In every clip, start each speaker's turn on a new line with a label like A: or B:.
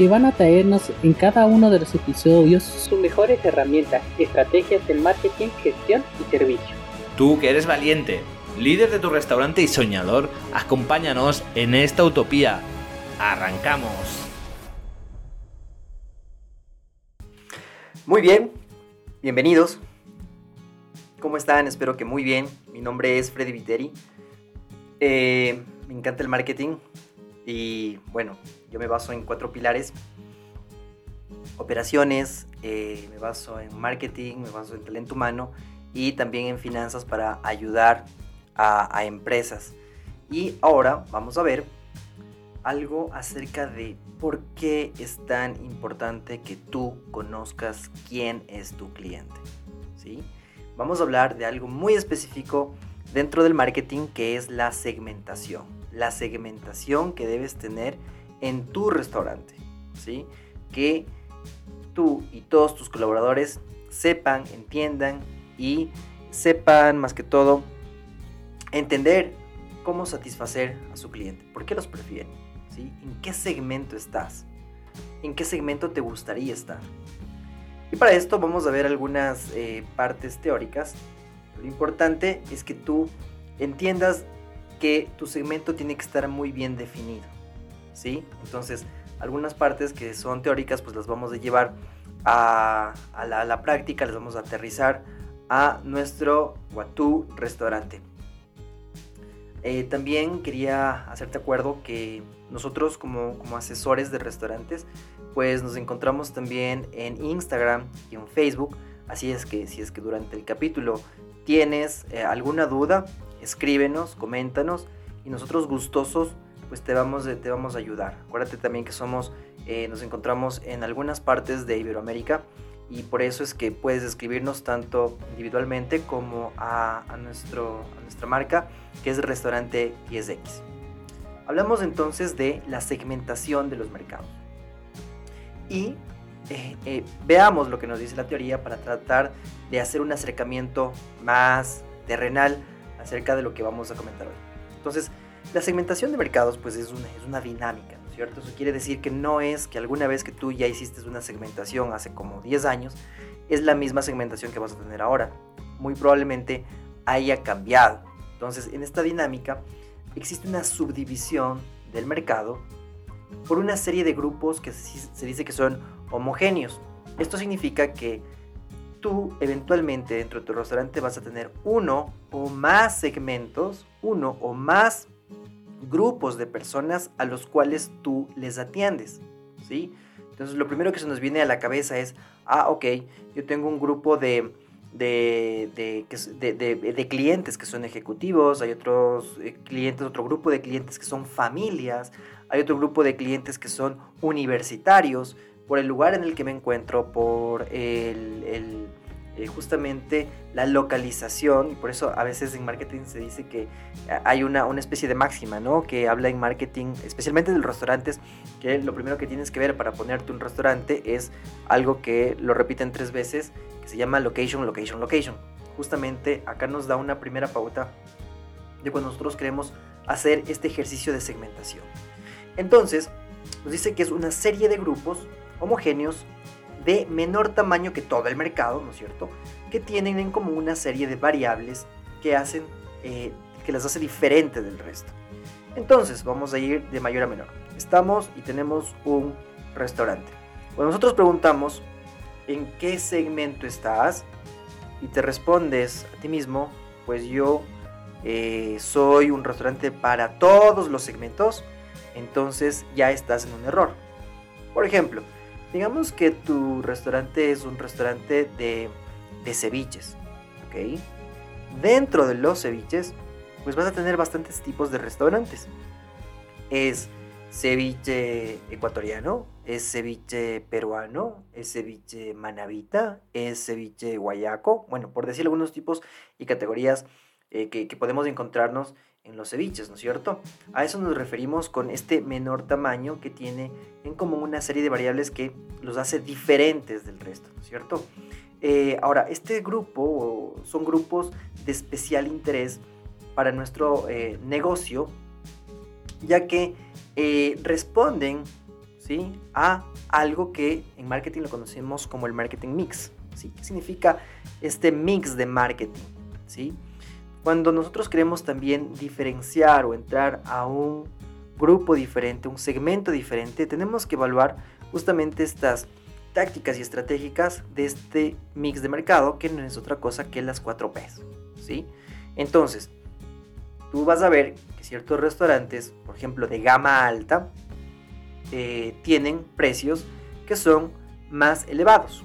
A: que van a traernos en cada uno de los episodios sus mejores herramientas, estrategias de marketing, gestión y servicio.
B: Tú que eres valiente, líder de tu restaurante y soñador, acompáñanos en esta utopía. ¡Arrancamos!
C: Muy bien, bienvenidos. ¿Cómo están? Espero que muy bien. Mi nombre es Freddy Viteri. Eh, me encanta el marketing y bueno, yo me baso en cuatro pilares. Operaciones, eh, me baso en marketing, me baso en talento humano y también en finanzas para ayudar a, a empresas. Y ahora vamos a ver algo acerca de por qué es tan importante que tú conozcas quién es tu cliente. ¿sí? Vamos a hablar de algo muy específico dentro del marketing que es la segmentación. La segmentación que debes tener en tu restaurante, ¿sí? Que tú y todos tus colaboradores sepan, entiendan y sepan más que todo entender cómo satisfacer a su cliente, por qué los prefieren, ¿sí? ¿En qué segmento estás? ¿En qué segmento te gustaría estar? Y para esto vamos a ver algunas eh, partes teóricas. Lo importante es que tú entiendas que tu segmento tiene que estar muy bien definido. ¿sí? Entonces, algunas partes que son teóricas, pues las vamos a llevar a, la, práctica, las vamos a aterrizar a nuestro Watu restaurante. Eh, también quería hacerte acuerdo que nosotros como, asesores de restaurantes, pues nos encontramos también en Instagram y en Facebook. Así es que si es que durante el capítulo tienes eh, alguna duda, escríbenos, coméntanos y nosotros gustosos pues te vamos, te vamos a ayudar. Acuérdate también que somos, eh, nos encontramos en algunas partes de Iberoamérica y por eso es que puedes escribirnos tanto individualmente como a, nuestro, nuestra marca que es restaurante 10X. Hablamos entonces de la segmentación de los mercados. Y eh, eh, veamos lo que nos dice la teoría para tratar de hacer un acercamiento más terrenal acerca de lo que vamos a comentar hoy. Entonces, la segmentación de mercados pues es una, es una dinámica, ¿no es cierto? Eso quiere decir que no es que alguna vez que tú ya hiciste una segmentación hace como 10 años, es la misma segmentación que vas a tener ahora. Muy probablemente haya cambiado. Entonces, en esta dinámica existe una subdivisión del mercado por una serie de grupos que se dice que son homogéneos. Esto significa que tú eventualmente dentro de tu restaurante vas a tener uno o más segmentos, uno o más grupos de personas a los cuales tú les atiendes, ¿sí? Entonces lo primero que se nos viene a la cabeza es, ah, ok, yo tengo un grupo de, de, de, clientes que son ejecutivos, hay otros eh, clientes, otro grupo de clientes que son familias, hay otro grupo de clientes que son universitarios, por el lugar en el que me encuentro, por el eh, justamente la localización, y por eso a veces en marketing se dice que hay una, una especie de máxima, ¿no? Que habla en marketing, especialmente de los restaurantes, que lo primero que tienes que ver para ponerte un restaurante es algo que lo repiten tres veces, que se llama location, location, location. Justamente acá nos da una primera pauta de cuando nosotros queremos hacer este ejercicio de segmentación. Entonces, nos dice que es una serie de grupos homogéneos de menor tamaño que todo el mercado, ¿no es cierto? Que tienen en común una serie de variables que hacen, eh, que las hace diferentes del resto. Entonces, vamos a ir de mayor a menor. Estamos y tenemos un restaurante. Cuando nosotros preguntamos en qué segmento estás y te respondes a ti mismo, pues yo eh, soy un restaurante para todos los segmentos, entonces ya estás en un error. Por ejemplo, Digamos que tu restaurante es un restaurante de, ceviches, ¿ok? Dentro de los ceviches, pues vas a tener bastantes tipos de restaurantes. Es ceviche ecuatoriano, ¿Es ceviche peruano? ¿Es ceviche manavita? ¿Es ceviche guayaco? Bueno, por decir algunos tipos y categorías eh, que podemos encontrarnos en los ceviches, ¿no es cierto? A eso nos referimos con este menor tamaño que tiene en común una serie de variables que los hace diferentes del resto, ¿no es cierto? Eh, ahora, este grupo son grupos de especial interés para nuestro eh, negocio, ya que eh, responden ¿sí? a algo que en marketing lo conocemos como el marketing mix. ¿sí? ¿Qué significa este mix de marketing? ¿sí? Cuando nosotros queremos también diferenciar o entrar a un grupo diferente, un segmento diferente, tenemos que evaluar justamente estas tácticas y estratégicas de este mix de mercado que no es otra cosa que las 4 Ps. ¿sí? Entonces, tú vas a ver que ciertos restaurantes, por ejemplo, de gama alta, eh, tienen precios que son más elevados.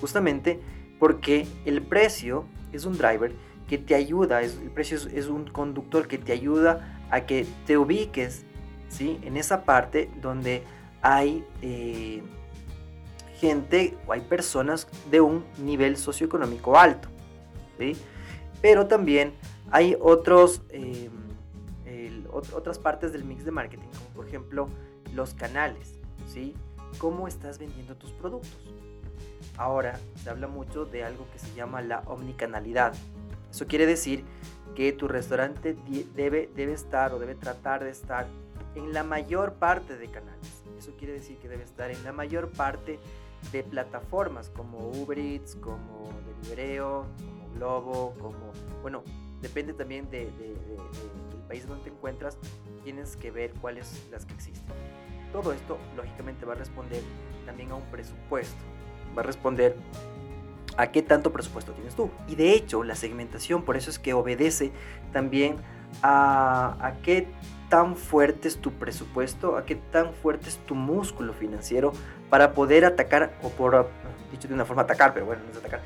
C: Justamente porque el precio es un driver que te ayuda, es, el precio es, un conductor que te ayuda a que te ubiques ¿sí? en esa parte donde hay eh, gente o hay personas de un nivel socioeconómico alto. ¿sí? Pero también hay otros, em, otras partes del mix de marketing, como por ejemplo los canales, ¿sí? ¿Cómo estás vendiendo tus productos? Ahora se habla mucho de algo que se llama la omnicanalidad. Eso quiere decir que tu restaurante debe, debe estar o debe tratar de estar en la mayor parte de canales. Eso quiere decir que debe estar en la mayor parte de plataformas como Uber Eats, como Delivereo, como Globo, como, bueno, depende también de, del país donde te encuentras, tienes que ver cuáles las que existen. Todo esto, lógicamente, va a responder también a un presupuesto, va a responder a qué tanto presupuesto tienes tú. Y de hecho, la segmentación, por eso es que obedece también a, a qué tan fuerte es tu presupuesto, a qué tan fuerte es tu músculo financiero para poder atacar, o por, dicho de una forma atacar, pero bueno, no es atacar,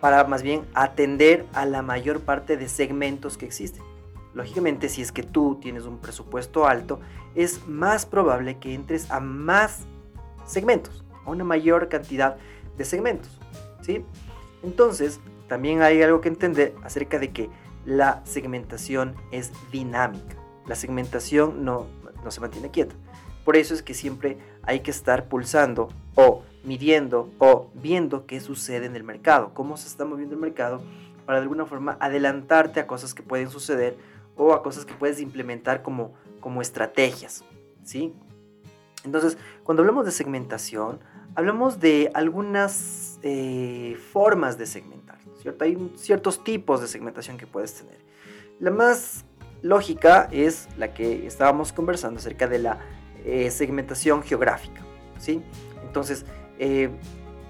C: para más bien atender a la mayor parte de segmentos que existen. Lógicamente, si es que tú tienes un presupuesto alto, es más probable que entres a más segmentos, a una mayor cantidad de segmentos, ¿sí? Entonces, también hay algo que entender acerca de que la segmentación es dinámica. La segmentación no, no se mantiene quieta. Por eso es que siempre hay que estar pulsando o midiendo o viendo qué sucede en el mercado, cómo se está moviendo el mercado para de alguna forma adelantarte a cosas que pueden suceder o a cosas que puedes implementar como, como estrategias, ¿sí? Entonces, cuando hablamos de segmentación, hablamos de algunas eh, formas de segmentar, ¿cierto? Hay ciertos tipos de segmentación que puedes tener. La más lógica es la que estábamos conversando acerca de la eh, segmentación geográfica. ¿sí? Entonces, eh,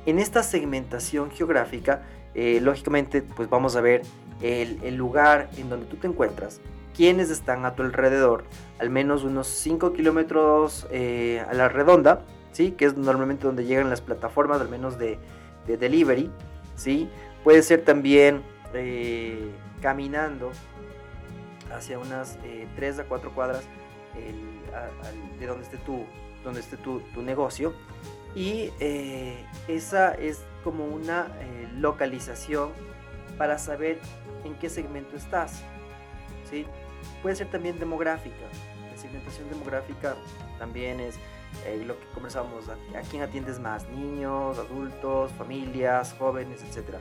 C: en esta segmentación geográfica, lógicamente, pues vamos a ver el, lugar en donde tú te encuentras, quiénes están a tu alrededor, al menos unos 5 kilómetros a la redonda, ¿sí? que es normalmente donde llegan las plataformas, al menos de, delivery. ¿sí? Puede ser también caminando hacia unas 3 a 4 cuadras de donde esté tu, donde esté tu, negocio. Y eh, esa es como una eh, localización para saber en qué segmento estás. ¿sí? Puede ser también demográfica. La segmentación demográfica también es eh, lo que conversábamos, a, a quién atiendes más, niños, adultos, familias, jóvenes, etc.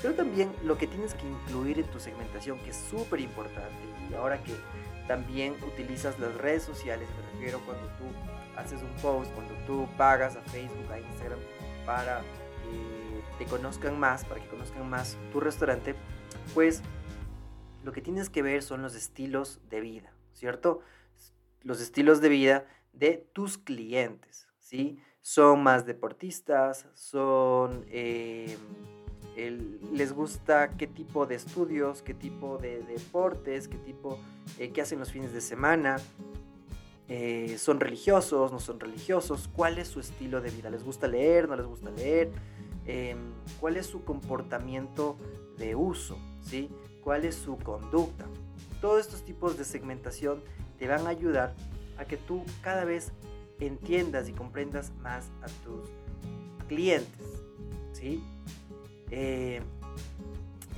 C: Pero también lo que tienes que incluir en tu segmentación, que es súper importante, y ahora que también utilizas las redes sociales, me refiero cuando tú haces un post, cuando tú pagas a Facebook, a Instagram para que te conozcan más, para que conozcan más tu restaurante, pues lo que tienes que ver son los estilos de vida, ¿cierto? Los estilos de vida de tus clientes, ¿sí? Son más deportistas, son... Eh, les gusta qué tipo de estudios, qué tipo de deportes, qué tipo, eh, qué hacen los fines de semana, eh, son religiosos, no son religiosos, cuál es su estilo de vida, les gusta leer, no les gusta leer, em, cuál es su comportamiento de uso, ¿sí? cuál es su conducta. Todos estos tipos de segmentación te van a ayudar a que tú cada vez entiendas y comprendas más a tus clientes. ¿sí? Eh,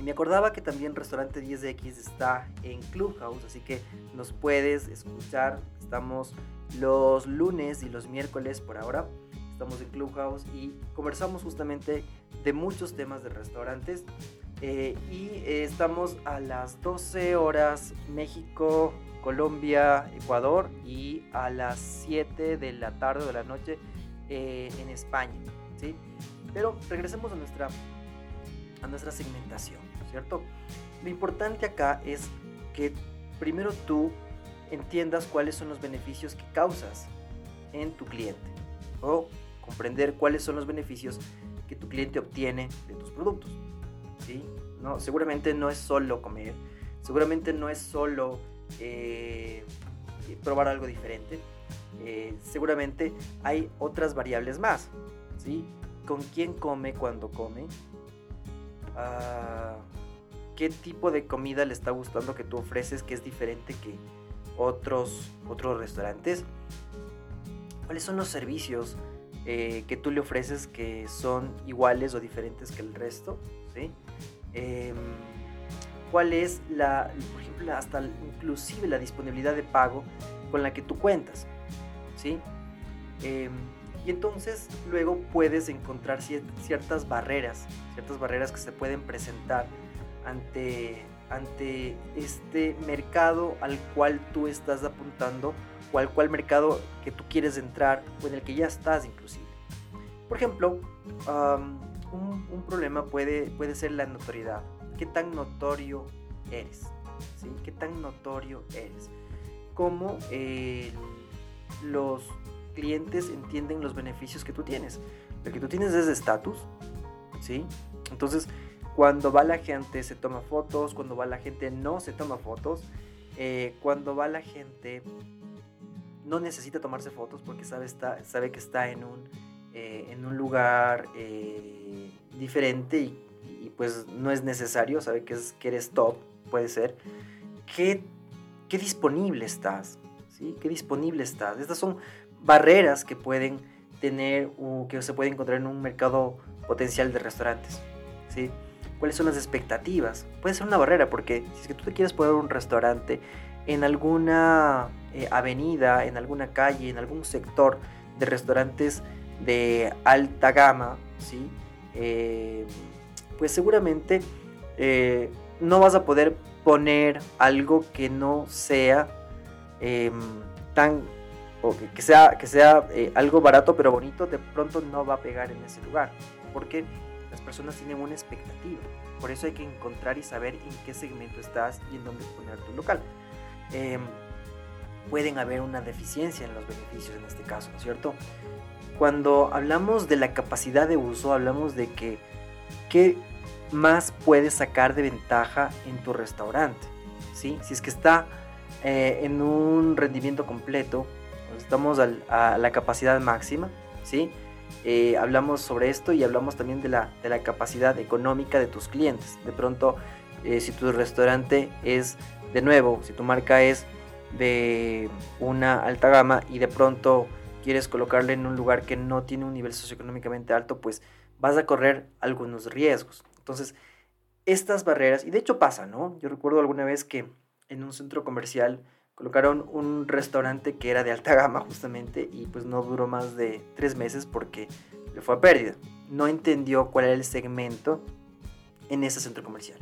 C: me acordaba que también Restaurante 10X está en Clubhouse, así que nos puedes escuchar. Estamos los lunes y los miércoles por ahora. Estamos en Clubhouse y conversamos justamente de muchos temas de restaurantes. Eh, y eh, estamos a las 12 horas México, Colombia, Ecuador y a las 7 de la tarde o de la noche eh, en España. ¿sí? Pero regresemos a nuestra, a nuestra segmentación, ¿cierto? Lo importante acá es que primero tú entiendas cuáles son los beneficios que causas en tu cliente o comprender cuáles son los beneficios que tu cliente obtiene de tus productos. No, seguramente no es solo comer, seguramente no es solo eh, probar algo diferente, eh, seguramente hay otras variables más. ¿sí? ¿Con quién come cuando come? Ah, ¿Qué tipo de comida le está gustando que tú ofreces que es diferente que otros, otros restaurantes? ¿Cuáles son los servicios eh, que tú le ofreces que son iguales o diferentes que el resto? ¿sí? Em, ¿Cuál es la, por ejemplo, hasta inclusive la disponibilidad de pago con la que tú cuentas? ¿sí? Em, y entonces luego puedes encontrar ciertas barreras, ciertas barreras que se pueden presentar ante, ante este mercado al cual tú estás apuntando o al cual mercado que tú quieres entrar o en el que ya estás inclusive. Por ejemplo, un, problema puede, puede ser la notoriedad. ¿Qué tan notorio eres? ¿Sí? ¿Qué tan notorio eres? Como los clientes entienden los beneficios que tú tienes. Lo que tú tienes es estatus, ¿sí? Entonces, cuando va la gente se toma fotos, cuando va la gente no se toma fotos, eh, cuando va la gente no necesita tomarse fotos porque sabe, está, sabe que está en un, eh, en un lugar eh, diferente y, pues no es necesario, sabe que, es, que eres top, puede ser. ¿Qué, qué disponible estás? ¿Sí? ¿Qué disponible estás? Estas son barreras que pueden tener o que se puede encontrar en un mercado potencial de restaurantes. ¿sí? ¿Cuáles son las expectativas? Puede ser una barrera porque si es que tú te quieres poner un restaurante en alguna eh, avenida, en alguna calle, en algún sector de restaurantes de alta gama, ¿sí? Eh, pues seguramente eh, no vas a poder poner algo que no sea em, tan que, sea, que sea eh, algo barato pero bonito, de pronto no va a pegar en ese lugar. Porque las personas tienen una expectativa. Por eso hay que encontrar y saber en qué segmento estás y en dónde poner tu local. Em, pueden haber una deficiencia en los beneficios en este caso, ¿no es cierto? Cuando hablamos de la capacidad de uso, hablamos de que qué más puedes sacar de ventaja en tu restaurante. ¿sí? Si es que está eh, en un rendimiento completo, estamos a la capacidad máxima, ¿sí? Eh, hablamos sobre esto y hablamos también de la, de la capacidad económica de tus clientes. De pronto, eh, si tu restaurante es, de nuevo, si tu marca es de una alta gama y de pronto quieres colocarle en un lugar que no tiene un nivel socioeconómicamente alto, pues vas a correr algunos riesgos. Entonces, estas barreras, y de hecho pasa, ¿no? Yo recuerdo alguna vez que en un centro comercial colocaron un restaurante que era de alta gama justamente y pues no duró más de tres meses porque le fue a pérdida. No entendió cuál era el segmento en ese centro comercial.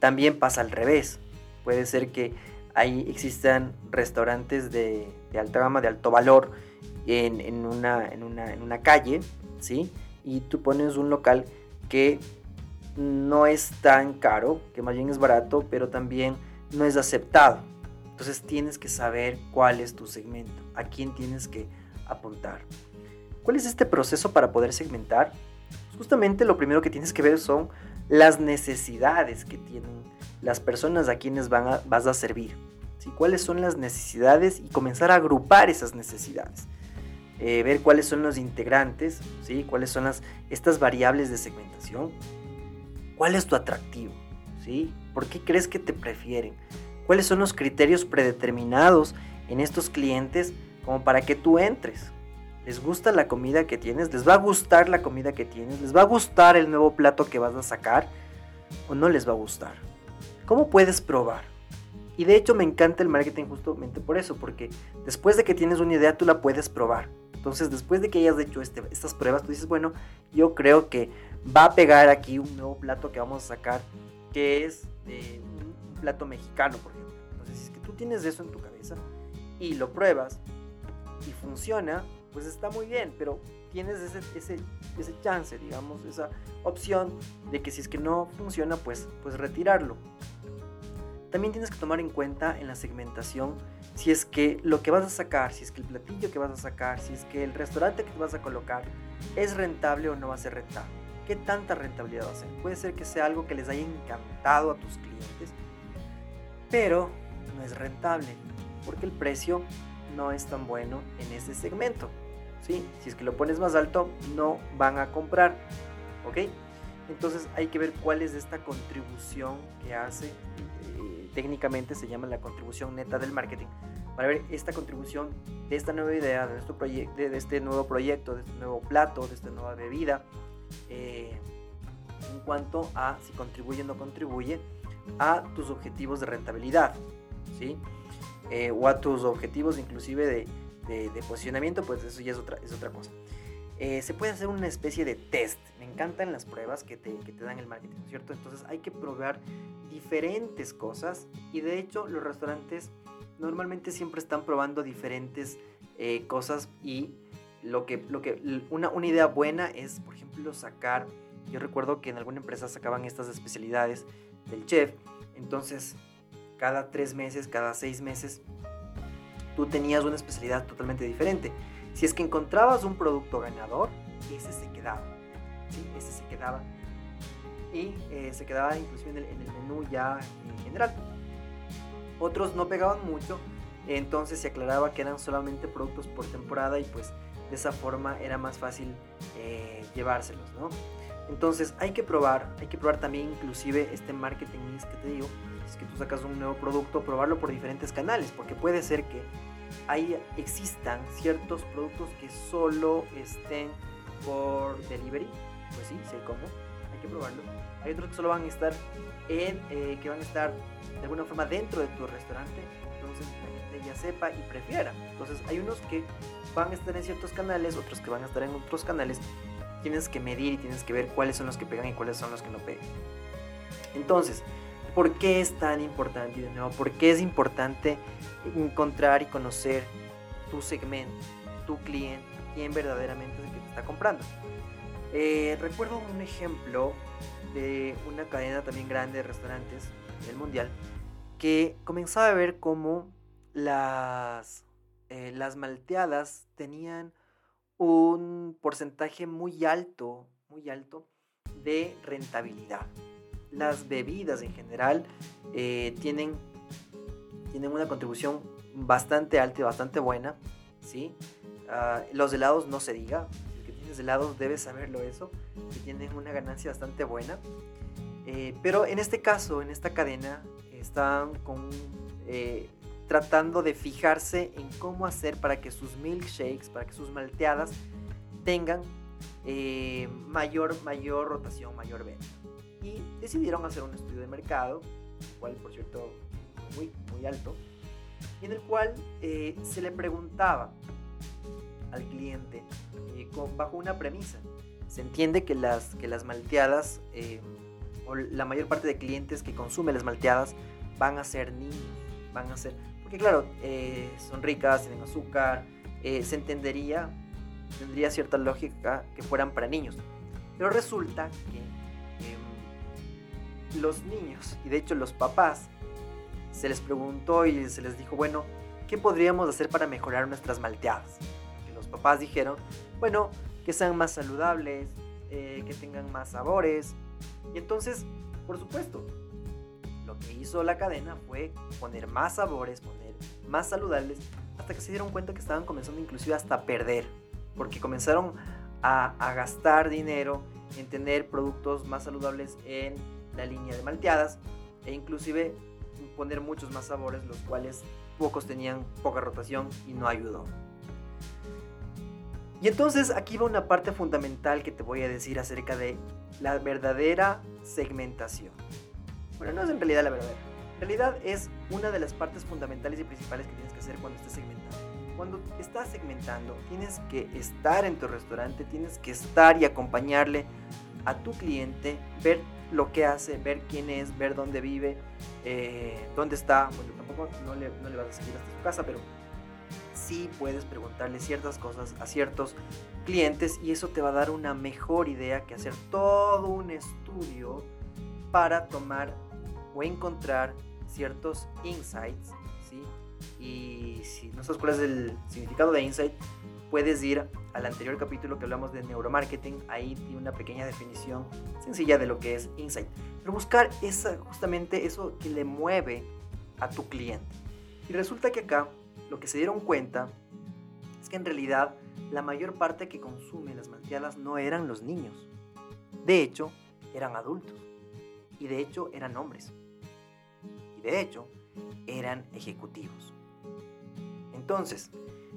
C: También pasa al revés. Puede ser que ahí existan restaurantes de, alta gama, de alto valor en, una, en, una, en una calle, ¿sí? Y tú pones un local que no es tan caro, que más bien es barato, pero también no es aceptado entonces tienes que saber cuál es tu segmento, a quién tienes que apuntar. ¿Cuál es este proceso para poder segmentar? Justamente lo primero que tienes que ver son las necesidades que tienen las personas a quienes van vas a servir. ¿sí? ¿Cuáles son las necesidades? Y comenzar a agrupar esas necesidades. Eh, ver cuáles son los integrantes, ¿sí? cuáles son las, estas variables de segmentación. ¿Cuál es tu atractivo? ¿sí? ¿Por qué crees que te prefieren? cuáles son los criterios predeterminados en estos clientes como para que tú entres. les gusta la comida que tienes, les va a gustar la comida que tienes, les va a gustar el nuevo plato que vas a sacar o no les va a gustar. ¿Cómo puedes probar? Y de hecho me encanta el marketing justamente por eso, porque después de que tienes una idea tú la puedes probar. Entonces después de que hayas hecho este, estas pruebas, tú dices, bueno, yo creo que va a pegar aquí un nuevo plato que vamos a sacar, que es eh, un plato mexicano, por ejemplo. Entonces, si es que tú tienes eso en tu cabeza y lo pruebas y funciona, pues está muy bien, pero tienes ese, ese, ese chance, digamos, esa opción de que si es que no funciona, pues, pues retirarlo. También tienes que tomar en cuenta en la segmentación si es que lo que vas a sacar, si es que el platillo que vas a sacar, si es que el restaurante que vas a colocar es rentable o no va a ser rentable. ¿Qué tanta rentabilidad va a ser? Puede ser que sea algo que les haya encantado a tus clientes, pero no es rentable porque el precio no es tan bueno en ese segmento. ¿sí? Si es que lo pones más alto, no van a comprar. ¿Ok? Entonces hay que ver cuál es esta contribución que hace técnicamente se llama la contribución neta del marketing, para ver esta contribución de esta nueva idea, de, de este nuevo proyecto, de este nuevo plato, de esta nueva bebida, eh, en cuanto a si contribuye o no contribuye a tus objetivos de rentabilidad, ¿sí? Eh, o a tus objetivos inclusive de, de, posicionamiento, pues eso ya es otra, es otra cosa. Eh, se puede hacer una especie de test. Me encantan las pruebas que te, que te dan el marketing, ¿cierto? Entonces hay que probar diferentes cosas y de hecho los restaurantes normalmente siempre están probando diferentes eh, cosas y lo que, lo que una, una idea buena es, por ejemplo, sacar, yo recuerdo que en alguna empresa sacaban estas especialidades del chef, entonces cada tres meses, cada seis meses, tú tenías una especialidad totalmente diferente. Si es que encontrabas un producto ganador, ese se quedaba. ¿sí? Ese se quedaba. Y eh, se quedaba inclusive en el, en el menú ya en general. Otros no pegaban mucho, entonces se aclaraba que eran solamente productos por temporada y pues de esa forma era más fácil eh, llevárselos, ¿no? Entonces hay que probar, hay que probar también inclusive este marketing mix que te digo, es que tú sacas un nuevo producto, probarlo por diferentes canales, porque puede ser que ahí existan ciertos productos que solo estén por delivery, pues sí, sé cómo, hay que probarlo. Hay otros que solo van a estar en, eh, que van a estar de alguna forma dentro de tu restaurante, entonces la gente ya sepa y prefiera. Entonces hay unos que van a estar en ciertos canales, otros que van a estar en otros canales. Tienes que medir y tienes que ver cuáles son los que pegan y cuáles son los que no pegan. Entonces, ¿por qué es tan importante? Y de nuevo, ¿por qué es importante encontrar y conocer tu segmento, tu cliente, quién verdaderamente es el que te está comprando. Eh, recuerdo un ejemplo de una cadena también grande de restaurantes del mundial que comenzaba a ver cómo las, eh, las malteadas tenían un porcentaje muy alto, muy alto de rentabilidad. Las bebidas en general eh, tienen tienen una contribución bastante alta y bastante buena, ¿sí? Ah, los helados no se diga, si que tienes helados debes saberlo eso, que tienen una ganancia bastante buena. Eh, pero en este caso, en esta cadena, están con, eh, tratando de fijarse en cómo hacer para que sus milkshakes, para que sus malteadas tengan eh, mayor, mayor rotación, mayor venta. Y decidieron hacer un estudio de mercado, cual por cierto muy, muy alto, en el cual eh, se le preguntaba al cliente eh, bajo una premisa. Se entiende que las, que las malteadas, eh, o la mayor parte de clientes que consumen las malteadas, van a ser niños, van a ser, porque claro, son ricas, tienen azúcar, se entendería, tendría cierta lógica que fueran para niños. Pero resulta que em, los niños, y de hecho los papás, se les preguntó y se les dijo, bueno, ¿qué podríamos hacer para mejorar nuestras malteadas? Los papás dijeron, bueno, que sean más saludables, eh, que tengan más sabores. Y entonces, por supuesto, lo que hizo la cadena fue poner más sabores, poner más saludables, hasta que se dieron cuenta que estaban comenzando inclusive hasta a perder, porque comenzaron a, a gastar dinero en tener productos más saludables en la línea de malteadas e inclusive poner muchos más sabores, los cuales pocos tenían poca rotación y no ayudó. Y entonces aquí va una parte fundamental que te voy a decir acerca de la verdadera segmentación. Bueno, no es en realidad la verdadera. En realidad es una de las partes fundamentales y principales que tienes que hacer cuando estés segmentando. Cuando estás segmentando, tienes que estar en tu restaurante, tienes que estar y acompañarle a tu cliente, ver lo que hace, ver quién es, ver dónde vive, eh, dónde está. Bueno, tampoco no le, no le vas a seguir hasta su casa, pero sí puedes preguntarle ciertas cosas a ciertos clientes y eso te va a dar una mejor idea que hacer todo un estudio para tomar o encontrar ciertos insights, ¿sí? Y si no sabes cuál es el significado de insight, puedes ir al anterior capítulo que hablamos de neuromarketing, ahí tiene una pequeña definición sencilla de lo que es insight. Pero buscar esa, justamente eso que le mueve a tu cliente. Y resulta que acá lo que se dieron cuenta es que en realidad la mayor parte que consume las malteadas no eran los niños. De hecho, eran adultos. Y de hecho, eran hombres. Y de hecho, eran ejecutivos. Entonces,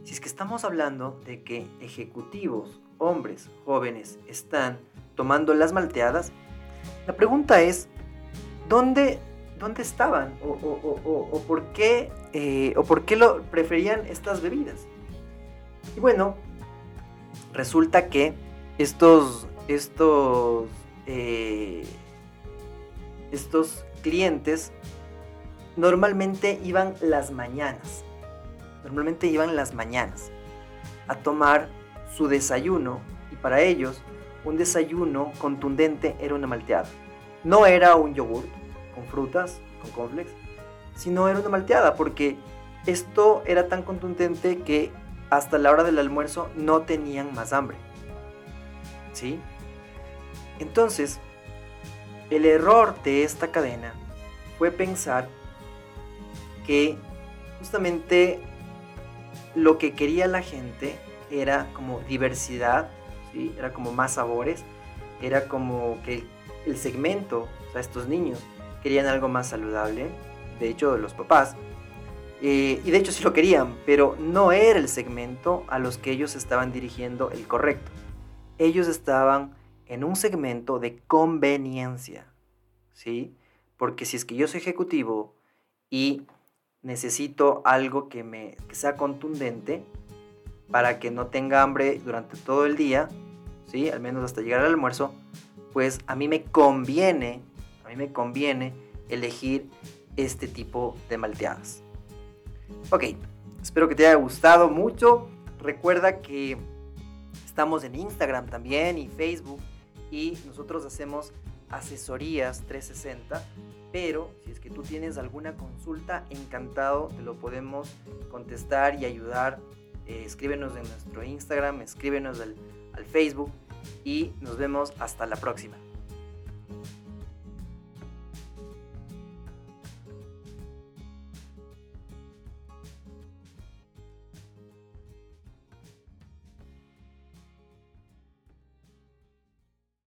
C: si es que estamos hablando de que ejecutivos, hombres, jóvenes, están tomando las malteadas, la pregunta es, ¿dónde, dónde estaban? ¿O, por qué, eh, ¿O por qué lo preferían estas bebidas? Y bueno, resulta que estos, estos, eh, estos clientes normalmente iban las mañanas. Normalmente iban las mañanas a tomar su desayuno y para ellos un desayuno contundente era una malteada. No era un yogur con frutas, con cornflakes, sino era una malteada porque esto era tan contundente que hasta la hora del almuerzo no tenían más hambre. ¿Sí? Entonces, el error de esta cadena fue pensar que justamente lo que quería la gente era como diversidad, ¿sí? era como más sabores, era como que el segmento, o sea, estos niños querían algo más saludable, de hecho los papás, eh, y de hecho sí lo querían, pero no era el segmento a los que ellos estaban dirigiendo el correcto. Ellos estaban en un segmento de conveniencia, ¿sí? Porque si es que yo soy ejecutivo y necesito algo que, me, que sea contundente para que no tenga hambre durante todo el día, ¿sí? Al menos hasta llegar al almuerzo, pues a mí me conviene, a mí me conviene elegir este tipo de malteadas. Ok, espero que te haya gustado mucho. Recuerda que estamos en Instagram también y Facebook y nosotros hacemos asesorías 360, pero si es que tú tienes alguna consulta, encantado te lo podemos contestar y ayudar. Eh, escríbenos en nuestro Instagram, escríbenos al Facebook y nos vemos hasta la próxima.